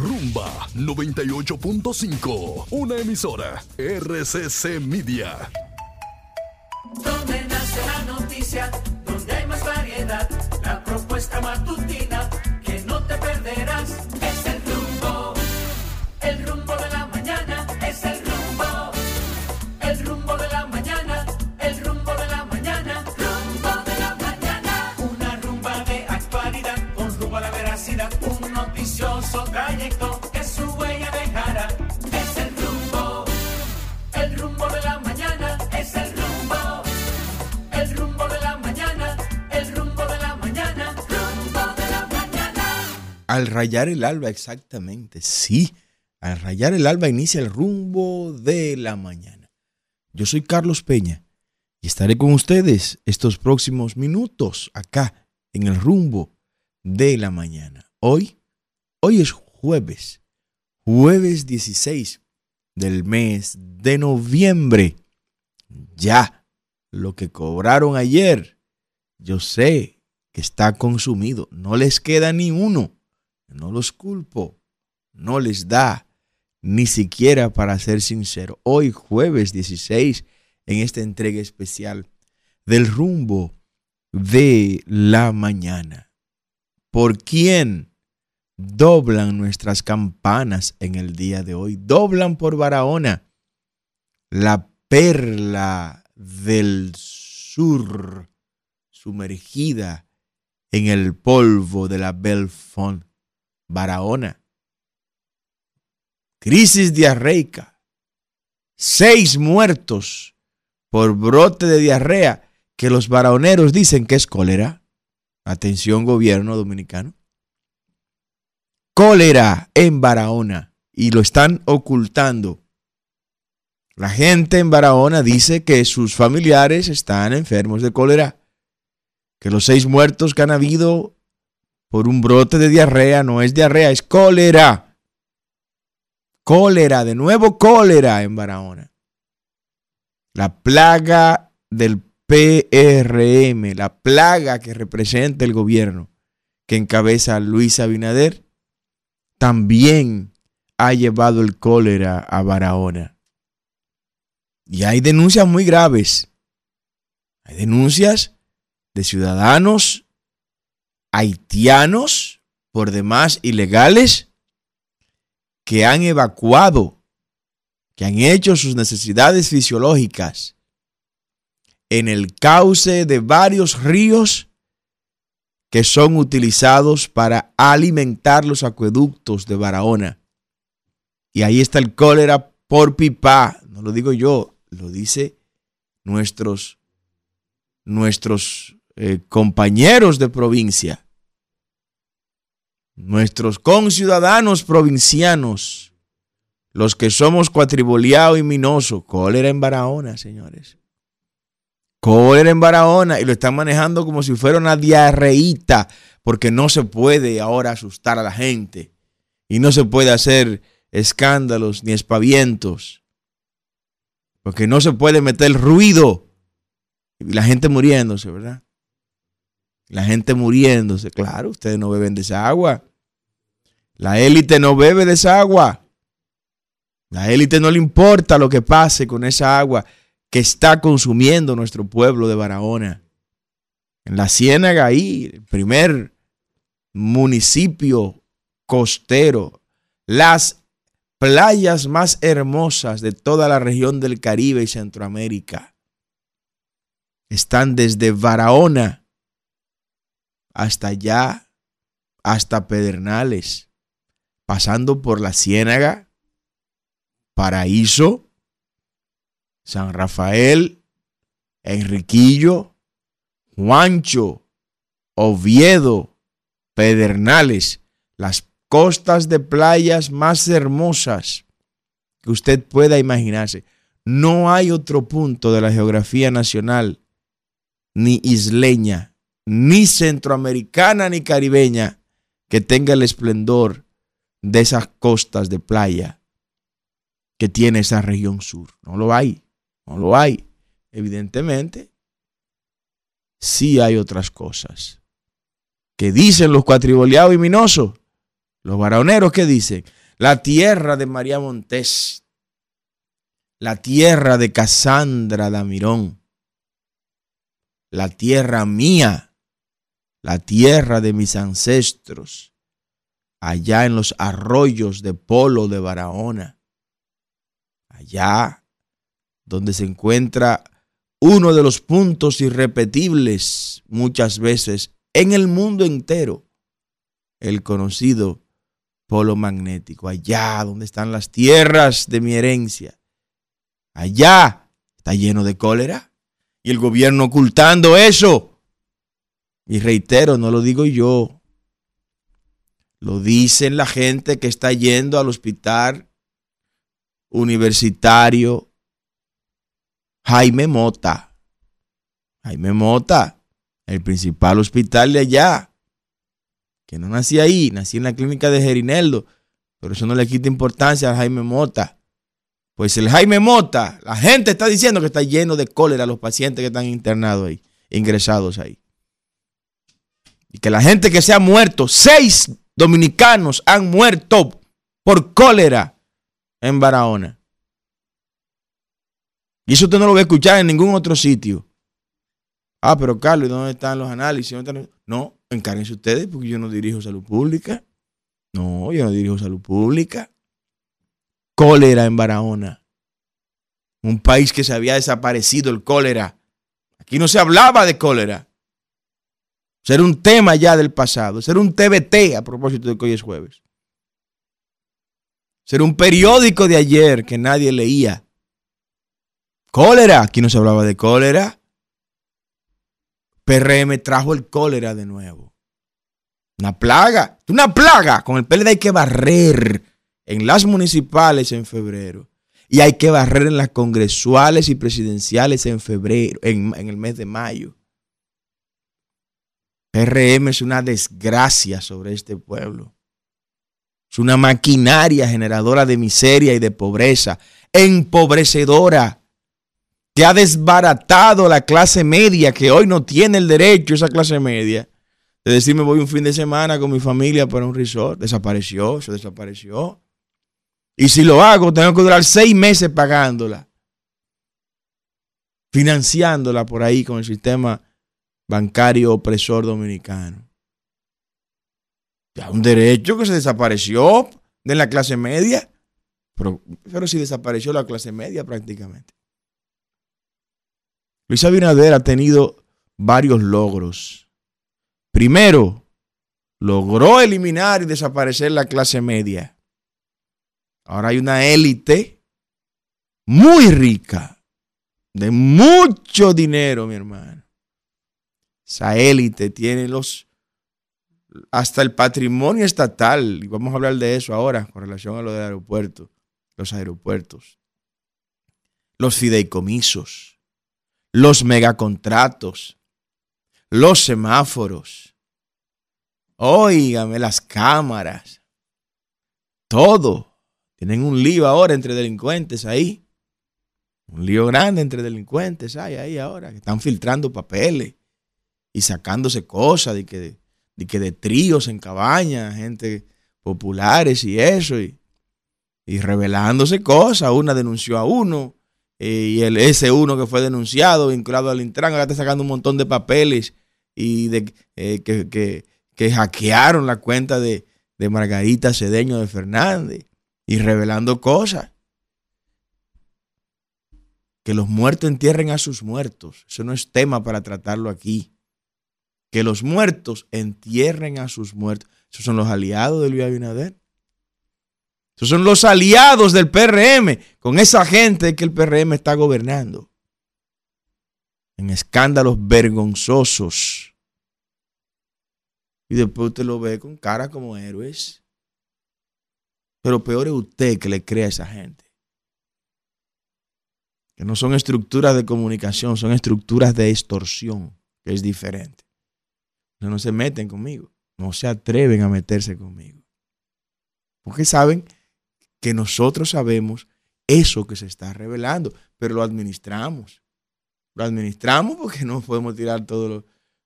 Rumba 98.5, una emisora RCC Media. Donde nace la noticia, donde hay más variedad, la propuesta matutina que no te perderás Al rayar el alba, exactamente, sí. Al rayar el alba inicia el rumbo de la mañana. Yo soy Carlos Peña y estaré con ustedes estos próximos minutos acá en el rumbo de la mañana. Hoy, hoy es jueves, jueves 16 del mes de noviembre. Ya, lo que cobraron ayer, yo sé que está consumido. No les queda ni uno. No los culpo. No les da ni siquiera para ser sincero. Hoy jueves 16 en esta entrega especial del rumbo de la mañana. ¿Por quién doblan nuestras campanas en el día de hoy? Doblan por Barahona, la perla del sur, sumergida en el polvo de la Belfont, Barahona. Crisis diarreica. Seis muertos por brote de diarrea que los barahoneros dicen que es cólera. Atención gobierno dominicano. Cólera en Barahona y lo están ocultando. La gente en Barahona dice que sus familiares están enfermos de cólera, que los seis muertos que han habido por un brote de diarrea no es diarrea, es cólera. Cólera, de nuevo cólera en Barahona. La plaga del PRM, la plaga que representa el gobierno que encabeza Luis Abinader, también ha llevado el cólera a Barahona. Y hay denuncias muy graves. Hay denuncias de ciudadanos haitianos, por demás ilegales, que han evacuado, que han hecho sus necesidades fisiológicas en el cauce de varios ríos que son utilizados para alimentar los acueductos de Barahona. Y ahí está el cólera por pipa, no lo digo yo, lo dice nuestros, nuestros eh, compañeros de provincia, nuestros conciudadanos provincianos, los que somos cuatriboleado y minoso, cólera en Barahona, señores. Cólera en Barahona y lo están manejando como si fuera una diarreíta, porque no se puede ahora asustar a la gente y no se puede hacer escándalos ni espavientos, porque no se puede meter ruido y la gente muriéndose, ¿verdad? La gente muriéndose, claro, ustedes no beben de esa agua. La élite no bebe de esa agua. La élite no le importa lo que pase con esa agua que está consumiendo nuestro pueblo de Barahona. En la Ciénaga, ahí, el primer municipio costero, las playas más hermosas de toda la región del Caribe y Centroamérica están desde Barahona hasta allá, hasta Pedernales, pasando por la Ciénaga, Paraíso, San Rafael, Enriquillo, Juancho, Oviedo, Pedernales, las costas de playas más hermosas que usted pueda imaginarse. No hay otro punto de la geografía nacional, ni isleña, ni centroamericana, ni caribeña, que tenga el esplendor de esas costas de playa que tiene esa región sur. No lo hay, no lo hay. Evidentemente, sí hay otras cosas que dicen los cuatriboleados y minosos Los varoneros que dicen, la tierra de María Montés, la tierra de Casandra Damirón, la tierra mía, la tierra de mis ancestros, allá en los arroyos de Polo de Barahona, allá donde se encuentra uno de los puntos irrepetibles muchas veces en el mundo entero, el conocido polo magnético, allá donde están las tierras de mi herencia, allá está lleno de cólera y el gobierno ocultando eso. Y reitero, no lo digo yo, lo dicen la gente que está yendo al hospital universitario Jaime Mota. Jaime Mota, el principal hospital de allá. Que no nací ahí, nací en la clínica de Gerineldo, pero eso no le quita importancia a Jaime Mota. Pues el Jaime Mota, la gente está diciendo que está lleno de cólera los pacientes que están internados ahí, ingresados ahí. Y que la gente que se ha muerto, seis dominicanos han muerto por cólera en Barahona. Y eso usted no lo va a escuchar en ningún otro sitio. Ah, pero Carlos, ¿dónde están los análisis? No, encárguense ustedes porque yo no dirijo salud pública. No, yo no dirijo salud pública. Cólera en Barahona. Un país que se había desaparecido el cólera. Aquí no se hablaba de cólera. Ser un tema ya del pasado. Ser un TBT a propósito de que hoy es jueves. Ser un periódico de ayer que nadie leía. Cólera, aquí no se hablaba de cólera. PRM trajo el cólera de nuevo. Una plaga, una plaga. Con el PLD hay que barrer en las municipales en febrero. Y hay que barrer en las congresuales y presidenciales en febrero, en, en el mes de mayo. PRM es una desgracia sobre este pueblo. Es una maquinaria generadora de miseria y de pobreza, empobrecedora que ha desbaratado la clase media, que hoy no tiene el derecho, esa clase media, de decirme voy un fin de semana con mi familia para un resort. Desapareció, se desapareció. Y si lo hago, tengo que durar seis meses pagándola, financiándola por ahí con el sistema bancario opresor dominicano. Un derecho que se desapareció de la clase media, pero, pero si desapareció la clase media prácticamente. Luis Abinader ha tenido varios logros. Primero, logró eliminar y desaparecer la clase media. Ahora hay una élite muy rica, de mucho dinero, mi hermano. Tiene los hasta el patrimonio estatal, y vamos a hablar de eso ahora con relación a lo del aeropuerto, los aeropuertos, los fideicomisos, los megacontratos, los semáforos, óigame las cámaras, todo. Tienen un lío ahora entre delincuentes ahí. Un lío grande entre delincuentes hay ahí ahora, que están filtrando papeles y sacándose cosas de que, de, que de tríos en cabañas, gente populares y eso, y, y revelándose cosas. Una denunció a uno, eh, y el S1 que fue denunciado, vinculado al Intran, ahora está sacando un montón de papeles y de, eh, que, hackearon la cuenta de, de Margarita Cedeño de Fernández y revelando cosas. Que los muertos entierren a sus muertos. Eso no es tema para tratarlo aquí. Que los muertos entierren a sus muertos. Esos son los aliados de Luis Abinader. Esos son los aliados del PRM, con esa gente que el PRM está gobernando. En escándalos vergonzosos. Y después usted lo ve con cara como héroes. Pero peor es usted que le crea a esa gente. Que no son estructuras de comunicación, son estructuras de extorsión, que es diferente. No, se meten conmigo. No se atreven a meterse conmigo. Porque saben que nosotros sabemos eso que se está revelando, pero lo administramos. Lo administramos porque no podemos tirar todos los,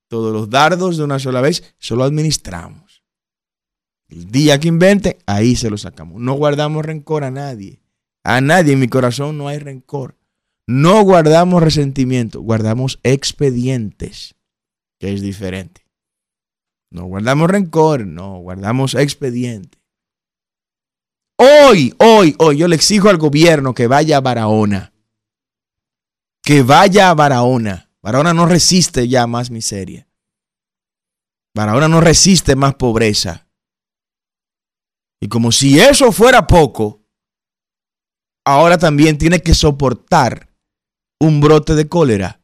todos los dardos de una sola vez, solo administramos. El día que invente, ahí se lo sacamos. No guardamos rencor a nadie. A nadie en mi corazón no hay rencor. No guardamos resentimiento, guardamos expedientes, que es diferente. No guardamos rencor, no, guardamos expedientes. Hoy, hoy, hoy, yo le exijo al gobierno que vaya a Barahona. Que vaya a Barahona. Barahona no resiste ya más miseria. Barahona no resiste más pobreza. Y como si eso fuera poco, ahora también tiene que soportar un brote de cólera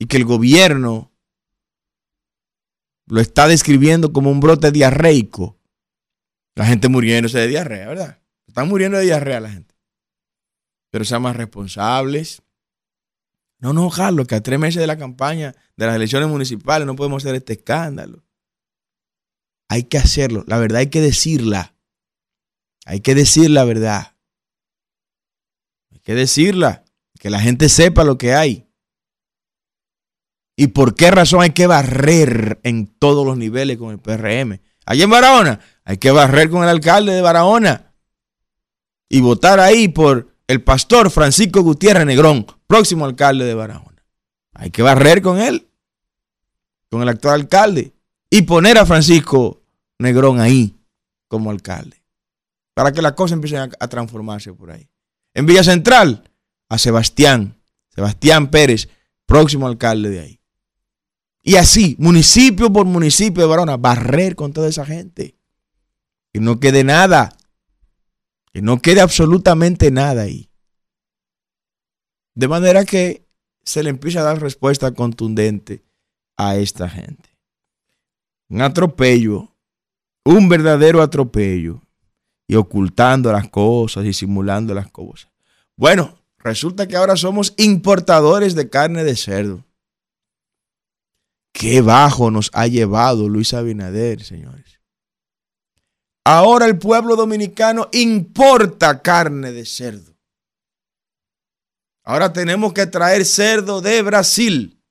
y que el gobierno lo está describiendo como un brote diarreico. La gente muriéndose de diarrea, ¿verdad? Están muriendo de diarrea la gente. Pero sean más responsables. No nos ojalá que a tres meses de la campaña de las elecciones municipales no podemos hacer este escándalo. Hay que hacerlo. La verdad hay que decirla. Hay que decir la verdad. Hay que decirla. Que la gente sepa lo que hay. ¿Y por qué razón hay que barrer en todos los niveles con el PRM? Allí en Barahona, hay que barrer con el alcalde de Barahona y votar ahí por el pastor Francisco Gutiérrez Negrón, próximo alcalde de Barahona. Hay que barrer con él, con el actual alcalde, y poner a Francisco Negrón ahí como alcalde, para que las cosas empiecen a, transformarse por ahí. En Villa Central, a Sebastián, Sebastián Pérez, próximo alcalde de ahí. Y así, municipio por municipio de Barona, barrer con toda esa gente. Que no quede nada. Que no quede absolutamente nada ahí. De manera que se le empieza a dar respuesta contundente a esta gente. Un atropello, un verdadero atropello. Y ocultando las cosas y simulando las cosas. Bueno, resulta que ahora somos importadores de carne de cerdo. Qué bajo nos ha llevado Luis Abinader, señores. Ahora el pueblo dominicano importa carne de cerdo. Ahora tenemos que traer cerdo de Brasil.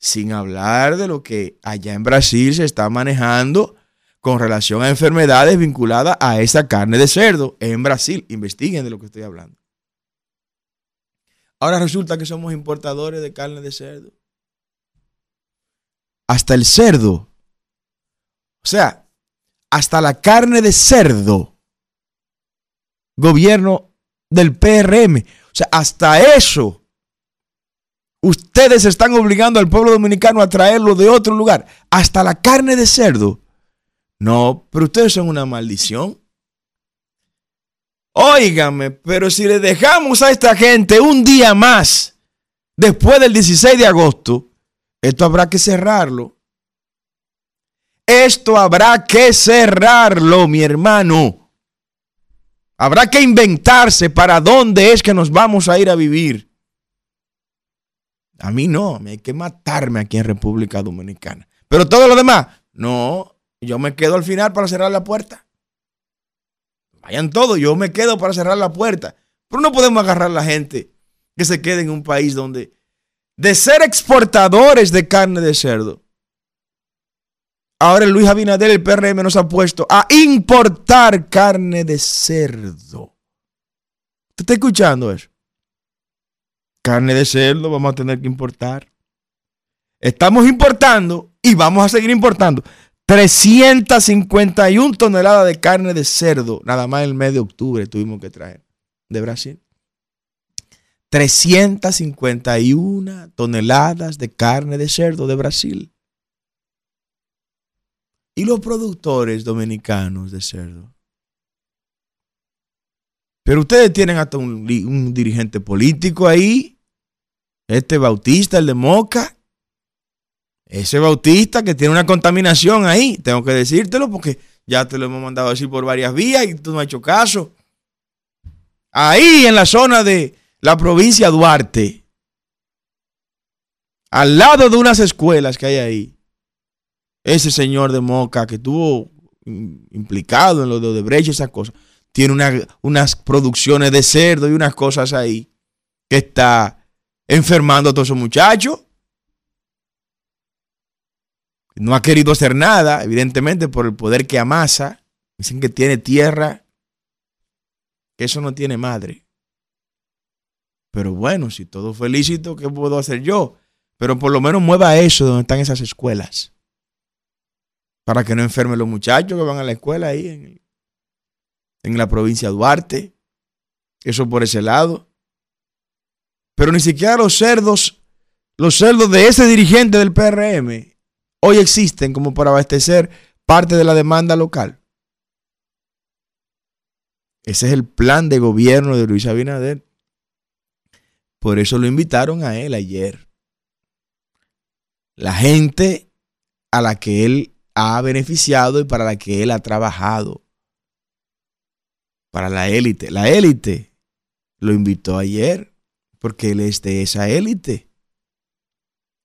Sin hablar de lo que allá en Brasil se está manejando con relación a enfermedades vinculadas a esa carne de cerdo en Brasil. Investiguen de lo que estoy hablando. Ahora resulta que somos importadores de carne de cerdo hasta el cerdo. O sea, hasta la carne de cerdo. Gobierno del PRM. O sea, hasta eso. Ustedes están obligando al pueblo dominicano a traerlo de otro lugar. Hasta la carne de cerdo. No, pero ustedes son una maldición. Óigame, pero si le dejamos a esta gente un día más, después del 16 de agosto, esto habrá que cerrarlo. Esto habrá que cerrarlo, mi hermano. Habrá que inventarse para dónde es que nos vamos a ir a vivir. A mí no, hay que matarme aquí en República Dominicana. Pero todo lo demás, no, yo me quedo al final para cerrar la puerta. Vayan todos, yo me quedo para cerrar la puerta. Pero no podemos agarrar a la gente que se quede en un país donde de ser exportadores de carne de cerdo. Ahora Luis Abinader, el PRM, nos ha puesto a importar carne de cerdo. ¿Usted está escuchando eso? Carne de cerdo vamos a tener que importar. Estamos importando y vamos a seguir importando 351 toneladas de carne de cerdo, nada más en el mes de octubre tuvimos que traer de Brasil. 351 toneladas de carne de cerdo de Brasil. Y los productores dominicanos de cerdo. Pero ustedes tienen hasta un, un, dirigente político ahí, este Bautista, el de Moca. Ese Bautista que tiene una contaminación ahí, tengo que decírtelo porque ya te lo hemos mandado decir por varias vías y tú no has hecho caso. Ahí en la zona de, la provincia Duarte, al lado de unas escuelas que hay ahí, ese señor de Moca que estuvo implicado en lo de Odebrecht y esas cosas, tiene unas producciones de cerdo y unas cosas ahí que está enfermando a todos esos muchachos. No ha querido hacer nada, evidentemente, por el poder que amasa. Dicen que tiene tierra, eso no tiene madre. Pero bueno, si todo fue lícito, ¿qué puedo hacer yo? Pero por lo menos mueva eso donde están esas escuelas. Para que no enfermen los muchachos que van a la escuela ahí en, en la provincia de Duarte. Eso por ese lado. Pero ni siquiera los cerdos, los cerdos de ese dirigente del PRM, hoy existen como para abastecer parte de la demanda local. Ese es el plan de gobierno de Luis Abinader. Por eso lo invitaron a él ayer. La gente a la que él ha beneficiado y para la que él ha trabajado. Para la élite. La élite lo invitó ayer porque él es de esa élite.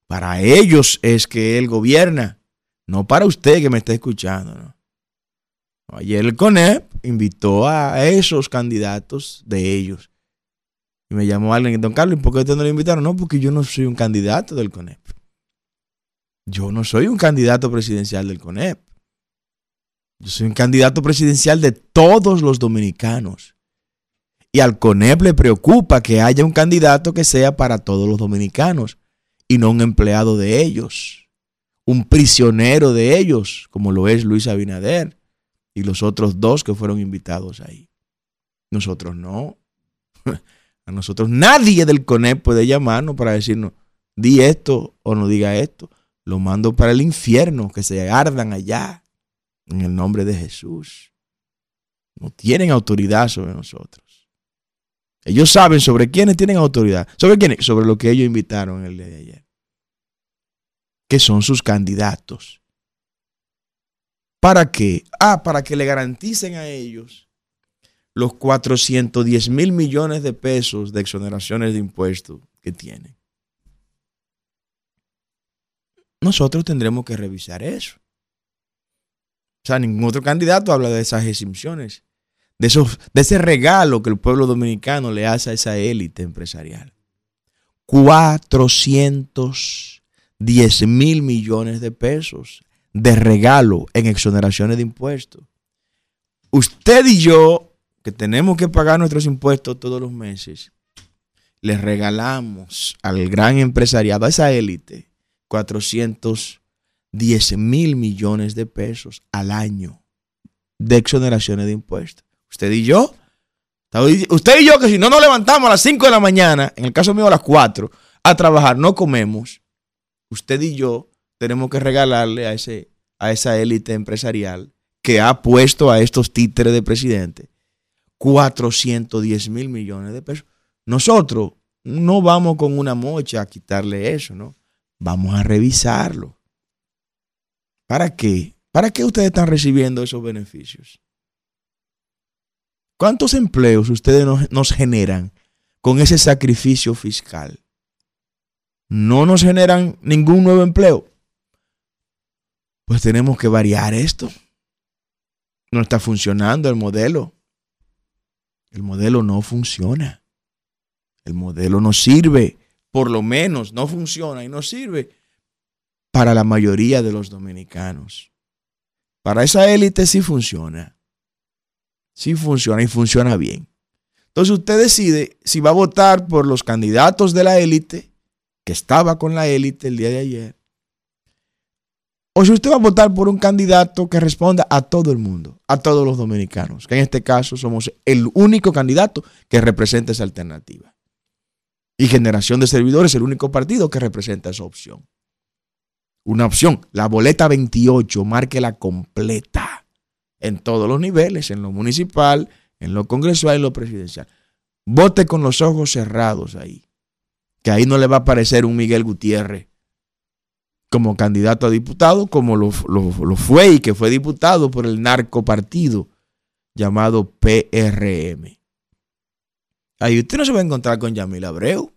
Para ellos es que él gobierna, no para usted que me está escuchando. Ayer el CONEP invitó a esos candidatos de ellos. Y me llamó alguien, don Carlos, ¿por qué usted no lo invitaron? No, porque yo no soy un candidato del CONEP. Yo no soy un candidato presidencial del CONEP. Yo soy un candidato presidencial de todos los dominicanos. Y al CONEP le preocupa que haya un candidato que sea para todos los dominicanos y no un empleado de ellos, un prisionero de ellos, como lo es Luis Abinader y los otros dos que fueron invitados ahí. Nosotros no. A nosotros nadie del CONEP puede llamarnos para decirnos, di esto o no diga esto. Lo mando para el infierno, que se ardan allá, en el nombre de Jesús. No tienen autoridad sobre nosotros. Ellos saben sobre quiénes tienen autoridad. ¿Sobre quiénes? Sobre lo que ellos invitaron el día de ayer. Que son sus candidatos. ¿Para qué? Ah, para que le garanticen a ellos los 410 mil millones de pesos de exoneraciones de impuestos que tienen. Nosotros tendremos que revisar eso. O sea, ningún otro candidato habla de esas exenciones de, de ese regalo que el pueblo dominicano le hace a esa élite empresarial. 410 mil millones de pesos de regalo en exoneraciones de impuestos. Usted y yo, que tenemos que pagar nuestros impuestos todos los meses, le regalamos al gran empresariado, a esa élite, 410 mil millones de pesos al año de exoneraciones de impuestos. Usted y yo. Usted y yo, que si no nos levantamos a las 5 de la mañana, en el caso mío a las 4, a trabajar, no comemos. Usted y yo tenemos que regalarle a, ese, a esa élite empresarial que ha puesto a estos títeres de presidente 410 mil millones de pesos. Nosotros no vamos con una mocha a quitarle eso, ¿no? Vamos a revisarlo. ¿Para qué? ¿Para qué ustedes están recibiendo esos beneficios? ¿Cuántos empleos ustedes nos, generan con ese sacrificio fiscal? ¿No nos generan ningún nuevo empleo? Pues tenemos que variar esto. No está funcionando el modelo. El modelo no funciona. El modelo no sirve. Por lo menos no funciona y no sirve para la mayoría de los dominicanos. Para esa élite sí funciona sí funciona y funciona bien. Entonces usted decide si va a votar por los candidatos de la élite, que estaba con la élite el día de ayer, o si usted va a votar por un candidato que responda a todo el mundo, a todos los dominicanos, que en este caso somos el único candidato que representa esa alternativa. Y Generación de Servidores, el único partido que representa esa opción. Una opción, la boleta 28, márquela completa en todos los niveles, en lo municipal, en lo congresual y en lo presidencial. Vote con los ojos cerrados ahí, que ahí no le va a aparecer un Miguel Gutiérrez como candidato a diputado, como lo, fue y que fue diputado por el narco partido llamado PRM. Ahí usted no se va a encontrar con Yamil Abreu,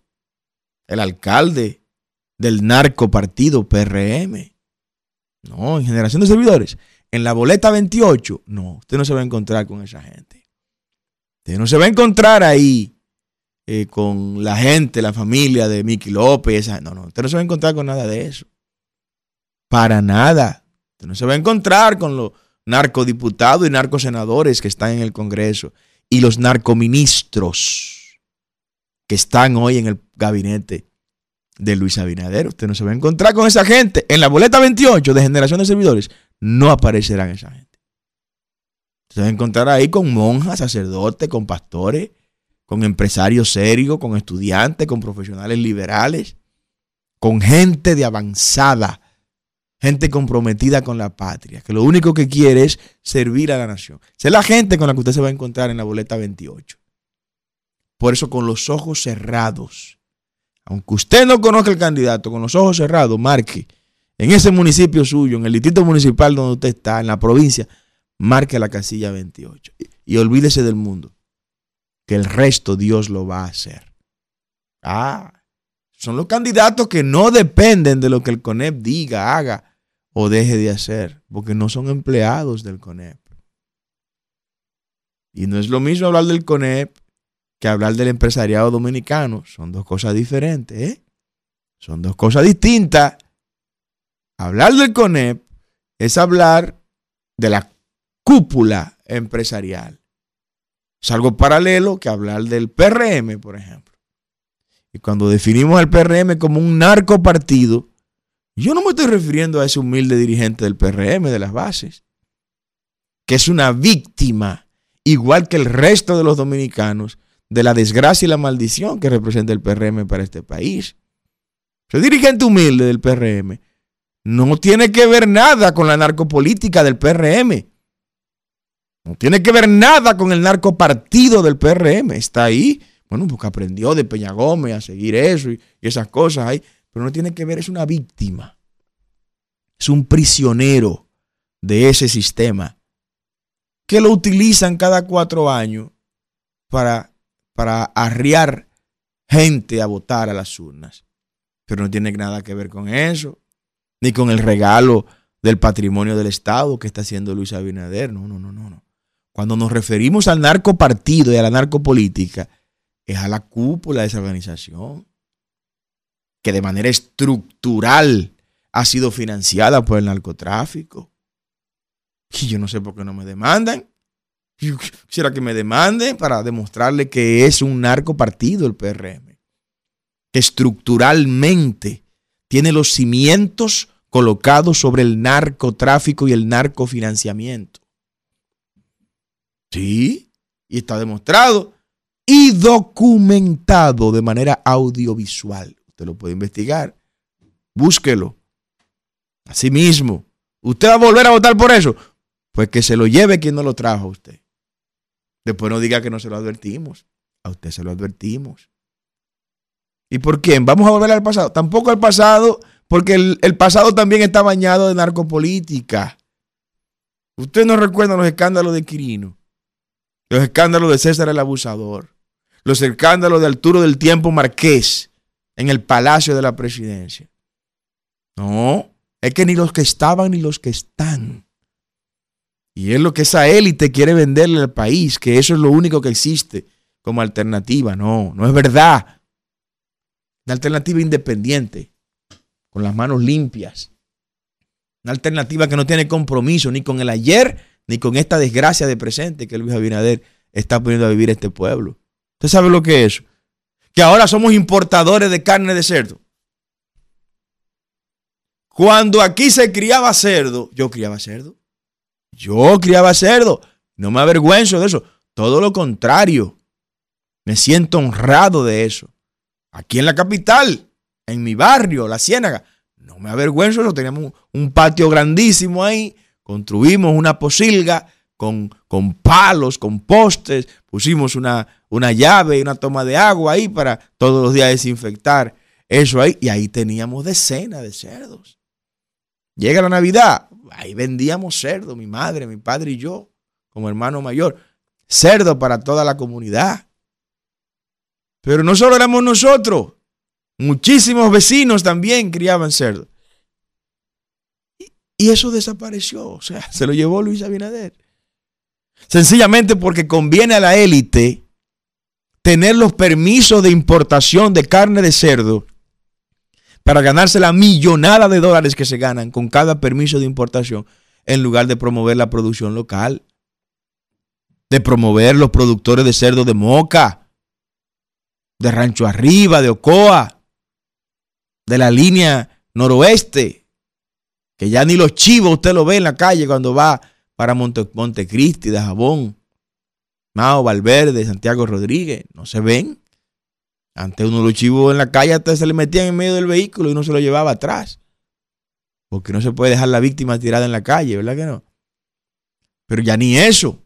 el alcalde del narco partido PRM. No, en generación de servidores en la boleta 28, no, usted no se va a encontrar con esa gente. Usted no se va a encontrar ahí eh, con la gente, la familia de Miki López. no, no, usted no se va a encontrar con nada de eso. Para nada. Usted no se va a encontrar con los narcodiputados y narcosenadores que están en el Congreso y los narcoministros que están hoy en el gabinete de Luis Abinader. Usted no se va a encontrar con esa gente. En la boleta 28 de generación de servidores no aparecerán esa gente. Se va a encontrar ahí con monjas, sacerdotes, con pastores, con empresarios serios, con estudiantes, con profesionales liberales, con gente de avanzada, gente comprometida con la patria, que lo único que quiere es servir a la nación. Esa es la gente con la que usted se va a encontrar en la boleta 28. Por eso con los ojos cerrados, aunque usted no conozca el candidato, con los ojos cerrados, marque en ese municipio suyo, en el distrito municipal donde usted está, en la provincia, marque la casilla 28 y, olvídese del mundo, que el resto Dios lo va a hacer. Ah, son los candidatos que no dependen de lo que el CONEP diga, haga o deje de hacer, porque no son empleados del CONEP. Y no es lo mismo hablar del CONEP que hablar del empresariado dominicano. Son dos cosas diferentes, ¿eh? Son dos cosas distintas. Hablar del CONEP es hablar de la cúpula empresarial. Es algo paralelo que hablar del PRM, por ejemplo. Y cuando definimos al PRM como un narco partido, yo no me estoy refiriendo a ese humilde dirigente del PRM, de las bases, que es una víctima, igual que el resto de los dominicanos, de la desgracia y la maldición que representa el PRM para este país. Ese dirigente humilde del PRM no tiene que ver nada con la narcopolítica del PRM. No tiene que ver nada con el narcopartido del PRM. Está ahí, bueno, porque aprendió de Peña Gómez a seguir eso y, esas cosas ahí. Pero no tiene que ver, es una víctima. Es un prisionero de ese sistema que lo utilizan cada cuatro años para, para arriar gente a votar a las urnas. Pero no tiene nada que ver con eso ni con el regalo del patrimonio del Estado que está haciendo Luis Abinader. No, no, no, no, no. Cuando nos referimos al narcopartido y a la narcopolítica, es a la cúpula de esa organización, que de manera estructural ha sido financiada por el narcotráfico. Y yo no sé por qué no me demandan. Yo quisiera que me demanden para demostrarle que es un narcopartido el PRM, que estructuralmente tiene los cimientos colocado sobre el narcotráfico y el narcofinanciamiento. Sí, y está demostrado y documentado de manera audiovisual. Usted lo puede investigar. Búsquelo. Asimismo, ¿usted va a volver a votar por eso? Pues que se lo lleve quien no lo trajo a usted. Después no diga que no se lo advertimos. A usted se lo advertimos. ¿Y por quién? ¿Vamos a volver al pasado? Tampoco al pasado porque el, pasado también está bañado de narcopolítica. Usted no recuerda los escándalos de Quirino, los escándalos de César el Abusador, los escándalos de Arturo del Tiempo Marqués en el Palacio de la Presidencia. No, es que ni los que estaban ni los que están. Y es lo que esa élite quiere venderle al país, que eso es lo único que existe como alternativa. No, no es verdad. La alternativa independiente con las manos limpias. Una alternativa que no tiene compromiso ni con el ayer ni con esta desgracia de presente que Luis Abinader está poniendo a vivir este pueblo. ¿Usted sabe lo que es? Que ahora somos importadores de carne de cerdo. Cuando aquí se criaba cerdo, yo criaba cerdo. Yo criaba cerdo. No me avergüenzo de eso. Todo lo contrario. Me siento honrado de eso. Aquí en la capital en mi barrio, La Ciénaga. No me avergüenzo, no teníamos un patio grandísimo ahí, construimos una posilga con, con palos, con postes, pusimos una, una llave y una toma de agua ahí para todos los días desinfectar eso ahí. Y ahí teníamos decenas de cerdos. Llega la Navidad, ahí vendíamos cerdo, mi madre, mi padre y yo, como hermano mayor. Cerdo para toda la comunidad. Pero no solo éramos nosotros, Muchísimos vecinos también criaban cerdos. Y eso desapareció, o sea, se lo llevó Luis Abinader. Sencillamente porque conviene a la élite tener los permisos de importación de carne de cerdo para ganarse la millonada de dólares que se ganan con cada permiso de importación, en lugar de promover la producción local, de promover los productores de cerdo de Moca, de Rancho Arriba, de Ocoa, de la línea noroeste, que ya ni los chivos usted lo ve en la calle cuando va para Monte, Montecristi, de Jabón, Mao Valverde, Santiago Rodríguez, no se ven. Antes uno los chivos en la calle hasta se le metían en medio del vehículo y uno se lo llevaba atrás. Porque no se puede dejar la víctima tirada en la calle, ¿verdad que no? Pero ya ni eso.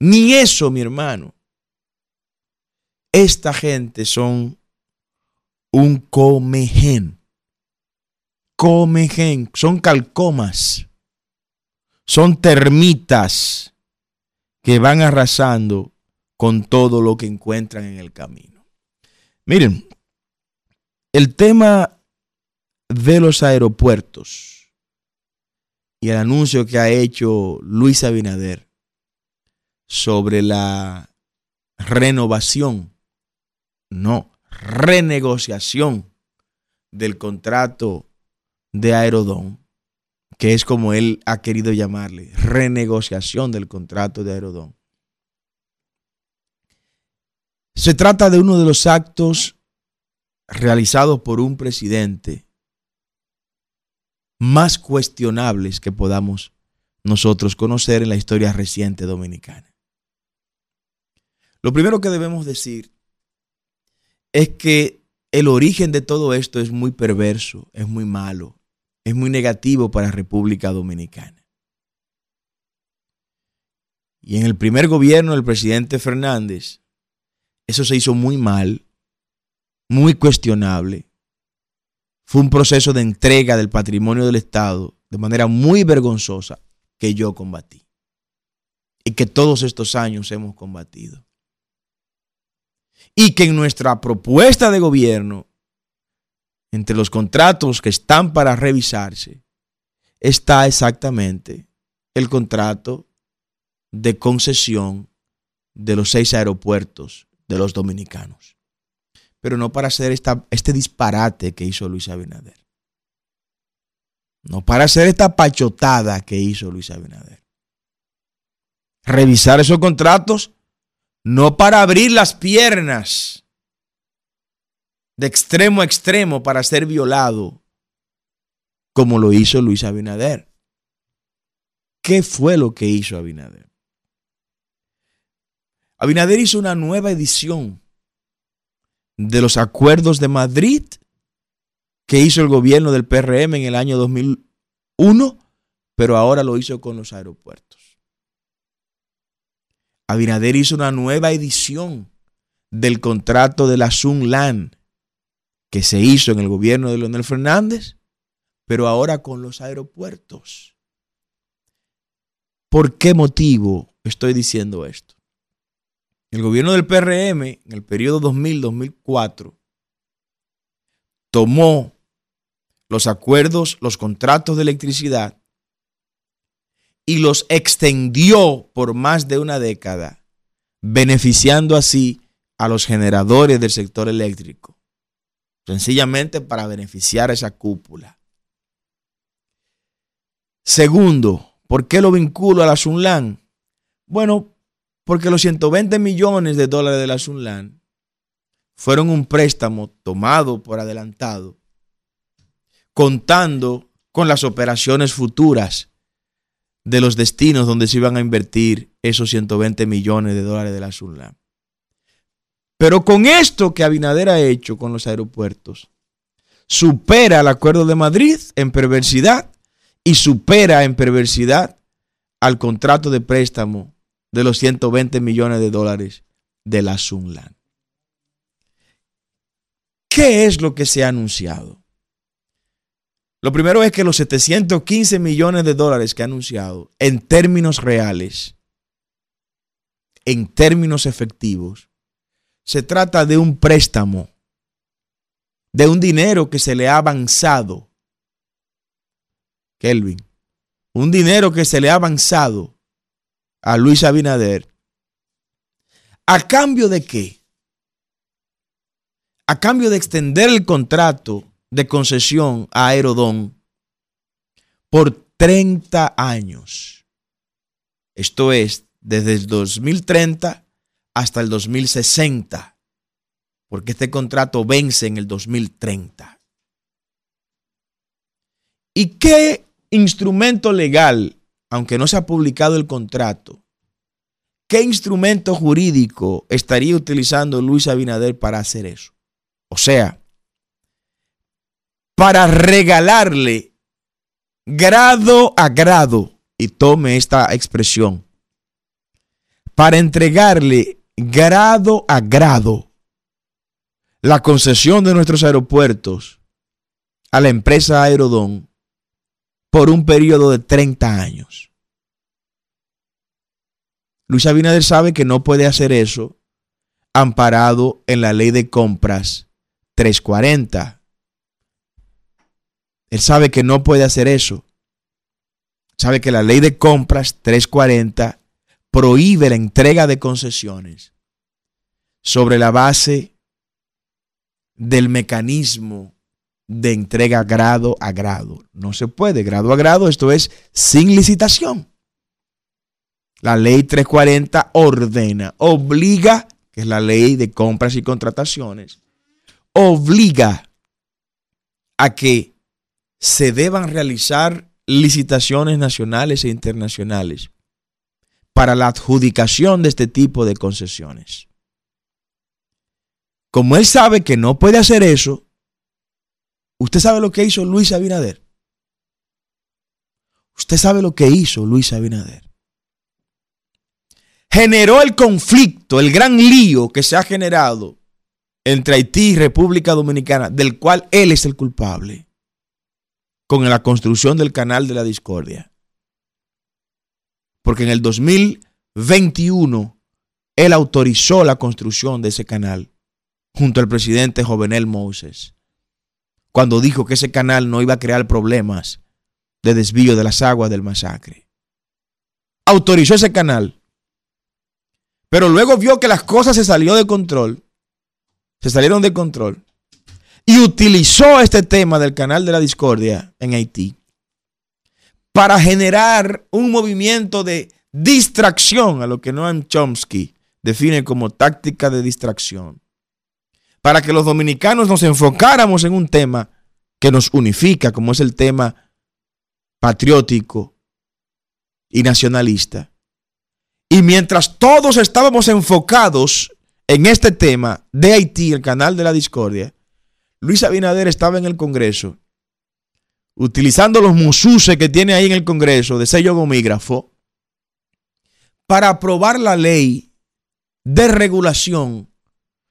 Ni eso, mi hermano. Esta gente son un comején. Comején. Son calcomas. Son termitas que van arrasando con todo lo que encuentran en el camino. Miren, el tema de los aeropuertos y el anuncio que ha hecho Luis Abinader sobre la renovación, no, renegociación del contrato de Aerodón, que es como él ha querido llamarle, renegociación del contrato de Aerodón. Se trata de uno de los actos realizados por un presidente más cuestionables que podamos nosotros conocer en la historia reciente dominicana. Lo primero que debemos decir es que el origen de todo esto es muy perverso, es muy malo, es muy negativo para República Dominicana. Y en el primer gobierno del presidente Fernández, eso se hizo muy mal, muy cuestionable, fue un proceso de entrega del patrimonio del Estado de manera muy vergonzosa que yo combatí y que todos estos años hemos combatido. Y que en nuestra propuesta de gobierno, entre los contratos que están para revisarse, está exactamente el contrato de concesión de los seis aeropuertos de los dominicanos pero no para hacer este disparate que hizo Luis Abinader. No para hacer esta pachotada que hizo Luis Abinader. Revisar esos contratos no para abrir las piernas de extremo a extremo para ser violado, como lo hizo Luis Abinader. ¿Qué fue lo que hizo Abinader? Abinader hizo una nueva edición de los acuerdos de Madrid que hizo el gobierno del PRM en el año 2001, pero ahora lo hizo con los aeropuertos. Abinader hizo una nueva edición del contrato de la Sunland que se hizo en el gobierno de Leonel Fernández, pero ahora con los aeropuertos. ¿Por qué motivo estoy diciendo esto? El gobierno del PRM, en el periodo 2000-2004, tomó los acuerdos, los contratos de electricidad y los extendió por más de una década, beneficiando así a los generadores del sector eléctrico, sencillamente para beneficiar a esa cúpula. Segundo, ¿por qué lo vinculo a la Sunlan? Bueno, porque los 120 millones de dólares de la Sunland fueron un préstamo tomado por adelantado, contando con las operaciones futuras de los destinos donde se iban a invertir esos 120 millones de dólares de la Sunland. Pero con esto que Abinader ha hecho con los aeropuertos, supera el acuerdo de Madrid en perversidad y supera en perversidad al contrato de préstamo de los 120 millones de dólares de la Sunland. ¿Qué es lo que se ha anunciado? Lo primero es que los 715 millones de dólares que ha anunciado en términos reales, en términos efectivos, se trata de un préstamo, de un dinero que se le ha avanzado. Kelvin, un dinero que se le ha avanzado a Luis Abinader. ¿A cambio de qué? A cambio de extender el contrato de concesión a Aerodón por 30 años. Esto es, desde el 2030 hasta el 2060, porque este contrato vence en el 2030. ¿Y qué instrumento legal, aunque no se ha publicado el contrato, qué instrumento jurídico estaría utilizando Luis Abinader para hacer eso? O sea, para regalarle grado a grado, y tome esta expresión, para entregarle grado a grado la concesión de nuestros aeropuertos a la empresa Aerodón por un periodo de 30 años. Luis Abinader sabe que no puede hacer eso amparado en la ley de compras 340. Él sabe que no puede hacer eso. Sabe que la ley de compras 340 prohíbe la entrega de concesiones sobre la base del mecanismo de entrega grado a grado. No se puede, grado a grado, esto es sin licitación. La ley 340 ordena, obliga, que es la ley de compras y contrataciones, obliga a que se deban realizar licitaciones nacionales e internacionales para la adjudicación de este tipo de concesiones. Como él sabe que no puede hacer eso, ¿usted sabe lo que hizo Luis Abinader? Usted sabe lo que hizo Luis Abinader. Generó el conflicto, el gran lío que se ha generado entre Haití y República Dominicana, del cual él es el culpable, con la construcción del canal de la discordia. Porque en el 2021 él autorizó la construcción de ese canal junto al presidente Jovenel Moses, cuando dijo que ese canal no iba a crear problemas de desvío de las aguas del masacre. Autorizó ese canal, pero luego vio que las cosas se salió de control, se salieron de control, y utilizó este tema del canal de la discordia en Haití para generar un movimiento de distracción a lo que Noam Chomsky define como táctica de distracción para que los dominicanos nos enfocáramos en un tema que nos unifica, como es el tema patriótico y nacionalista. Y mientras todos estábamos enfocados en este tema de Haití, el canal de la discordia, Luis Abinader estaba en el Congreso utilizando los mususes que tiene ahí en el Congreso de sello gomígrafo para aprobar la ley de regulación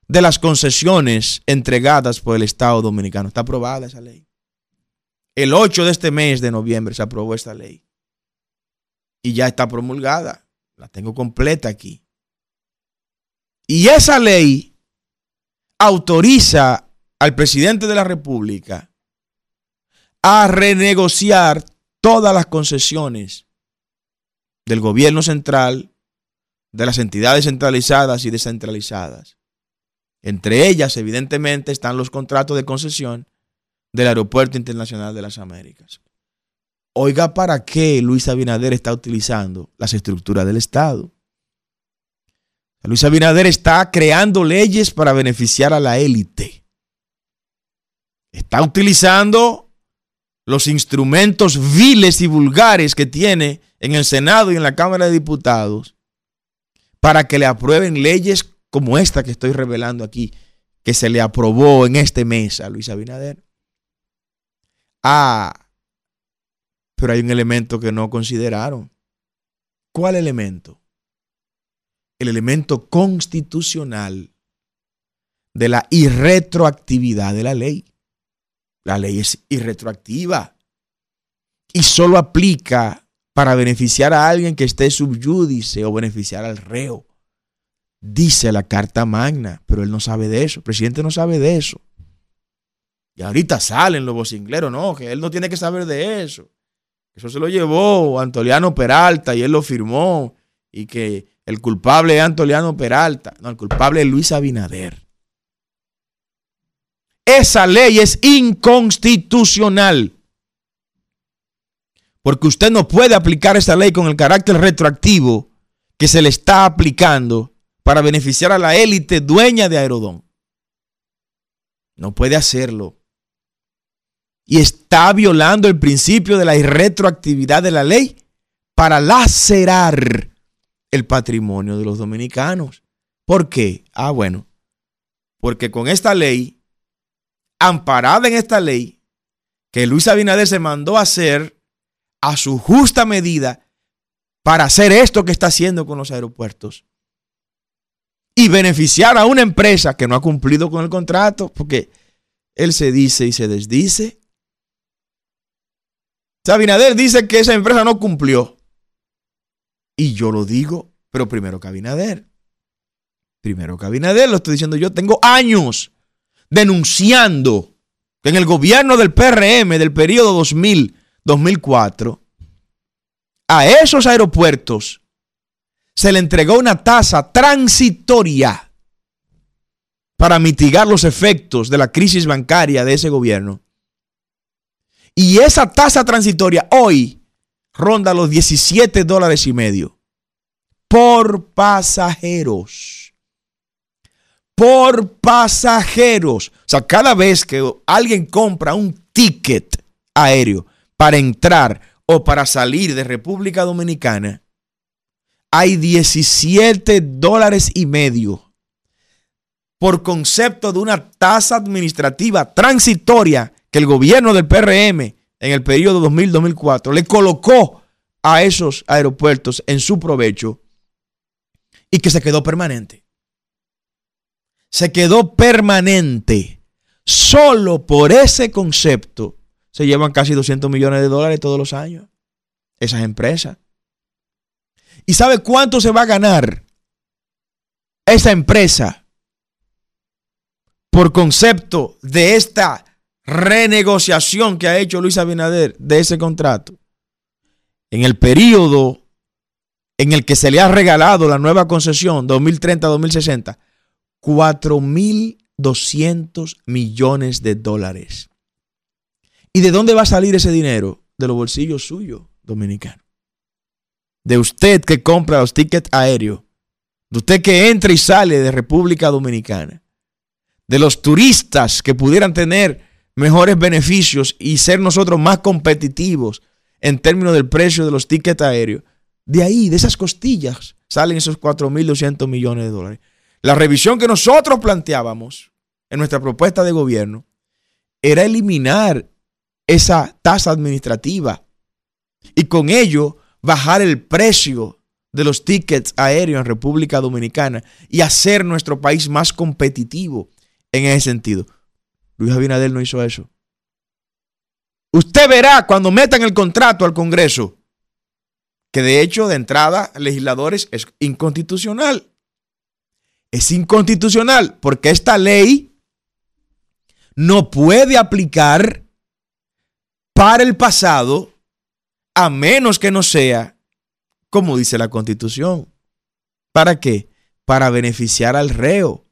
de las concesiones entregadas por el Estado Dominicano. Está aprobada esa ley. El 8 de este mes de noviembre se aprobó esta ley. Y ya está promulgada. La tengo completa aquí. Y esa ley autoriza al presidente de la República a renegociar todas las concesiones del gobierno central, de las entidades centralizadas y descentralizadas entre ellas, evidentemente, están los contratos de concesión del Aeropuerto Internacional de las Américas. Oiga, ¿para qué Luis Abinader está utilizando las estructuras del Estado? Luis Abinader está creando leyes para beneficiar a la élite. Está utilizando los instrumentos viles y vulgares que tiene en el Senado y en la Cámara de Diputados para que le aprueben leyes como esta que estoy revelando aquí, que se le aprobó en este mes a Luis Abinader. Ah, pero hay un elemento que no consideraron. ¿Cuál elemento? El elemento constitucional de la irretroactividad de la ley. La ley es irretroactiva y solo aplica para beneficiar a alguien que esté subyúdice o beneficiar al reo dice la Carta Magna, pero él no sabe de eso. El presidente no sabe de eso. Y ahorita salen los vocingleros, no, que él no tiene que saber de eso. Eso se lo llevó Antoliano Peralta y él lo firmó. Y que el culpable es Antoliano Peralta. No, el culpable es Luis Abinader. Esa ley es inconstitucional. Porque usted no puede aplicar esa ley con el carácter retroactivo que se le está aplicando para beneficiar a la élite dueña de Aerodón. No puede hacerlo. Y está violando el principio de la irretroactividad de la ley para lacerar el patrimonio de los dominicanos. ¿Por qué? Ah, bueno, porque con esta ley, amparada en esta ley, que Luis Abinader se mandó a hacer a su justa medida para hacer esto que está haciendo con los aeropuertos y beneficiar a una empresa que no ha cumplido con el contrato, porque él se dice y se desdice. Sabinader dice que esa empresa no cumplió. Y yo lo digo, pero primero que Abinader. Primero que Abinader, lo estoy diciendo yo, tengo años denunciando que en el gobierno del PRM del periodo 2000-2004, a esos aeropuertos se le entregó una tasa transitoria para mitigar los efectos de la crisis bancaria de ese gobierno. Y esa tasa transitoria hoy ronda los 17 dólares y medio por pasajeros. Por pasajeros. O sea, cada vez que alguien compra un ticket aéreo para entrar o para salir de República Dominicana, hay 17 dólares y medio por concepto de una tasa administrativa transitoria que el gobierno del PRM en el periodo 2000-2004 le colocó a esos aeropuertos en su provecho y que se quedó permanente. Se quedó permanente. Solo por ese concepto se llevan casi 200 millones de dólares todos los años. Esas empresas. ¿Y sabe cuánto se va a ganar esa empresa por concepto de esta renegociación que ha hecho Luis Abinader de ese contrato? En el periodo en el que se le ha regalado la nueva concesión 2030-2060, 4.200 millones de dólares. ¿Y de dónde va a salir ese dinero? De los bolsillos suyos, dominicanos. De usted que compra los tickets aéreos. De usted que entra y sale de República Dominicana. De los turistas que pudieran tener mejores beneficios y ser nosotros más competitivos en términos del precio de los tickets aéreos. De ahí, de esas costillas, salen esos 4.200 millones de dólares. La revisión que nosotros planteábamos en nuestra propuesta de gobierno era eliminar esa tasa administrativa y con ello bajar el precio de los tickets aéreos en República Dominicana y hacer nuestro país más competitivo en ese sentido. Luis Abinader no hizo eso. Usted verá cuando metan el contrato al Congreso que de hecho de entrada legisladores es inconstitucional. Es inconstitucional porque esta ley no puede aplicar para el pasado a menos que no sea como dice la constitución. ¿Para qué? Para beneficiar al reo.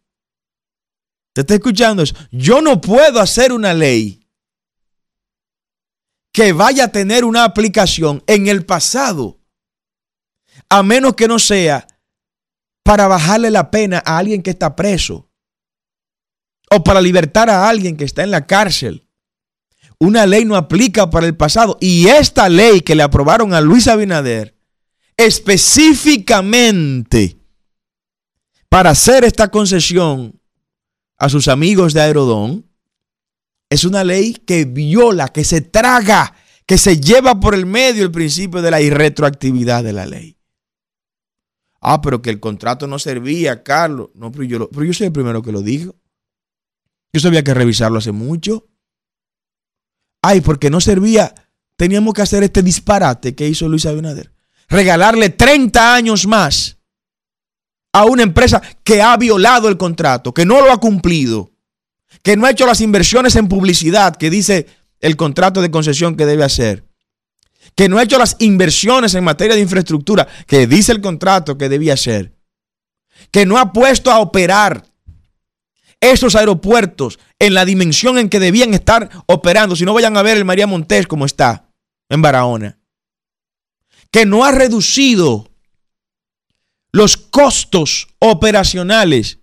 ¿Te está escuchando eso? Yo no puedo hacer una ley que vaya a tener una aplicación en el pasado a menos que no sea para bajarle la pena a alguien que está preso o para libertar a alguien que está en la cárcel. Una ley no aplica para el pasado y esta ley que le aprobaron a Luis Abinader específicamente para hacer esta concesión a sus amigos de Aerodón es una ley que viola, que se traga, que se lleva por el medio el principio de la irretroactividad de la ley. Ah, pero que el contrato no servía, Carlos. No, pero yo, pero yo soy el primero que lo dijo. Yo sabía que revisarlo hace mucho. Ay, porque no servía. Teníamos que hacer este disparate que hizo Luis Abinader. Regalarle 30 años más a una empresa que ha violado el contrato, que no lo ha cumplido, que no ha hecho las inversiones en publicidad que dice el contrato de concesión que debe hacer que no ha hecho las inversiones en materia de infraestructura que dice el contrato que debía hacer, que no ha puesto a operar esos aeropuertos en la dimensión en que debían estar operando. Si no vayan a ver el María Montés como está en Barahona. Que no ha reducido los costos operacionales